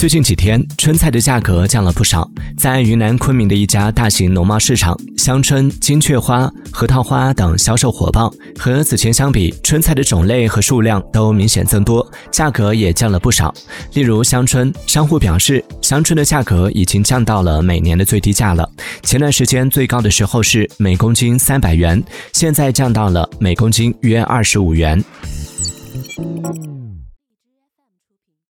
最近几天春菜的价格降了不少。在云南昆明的一家大型农贸市场香椿金雀花核桃花等销售火爆和此前相比春菜的种类和数量都明显增多。价格也降了不少。例如香椿商户表示香椿的价格已经降到了每年的最低价了前段时间最高的时候是每公斤三百元现在降到了每公斤约二十五元。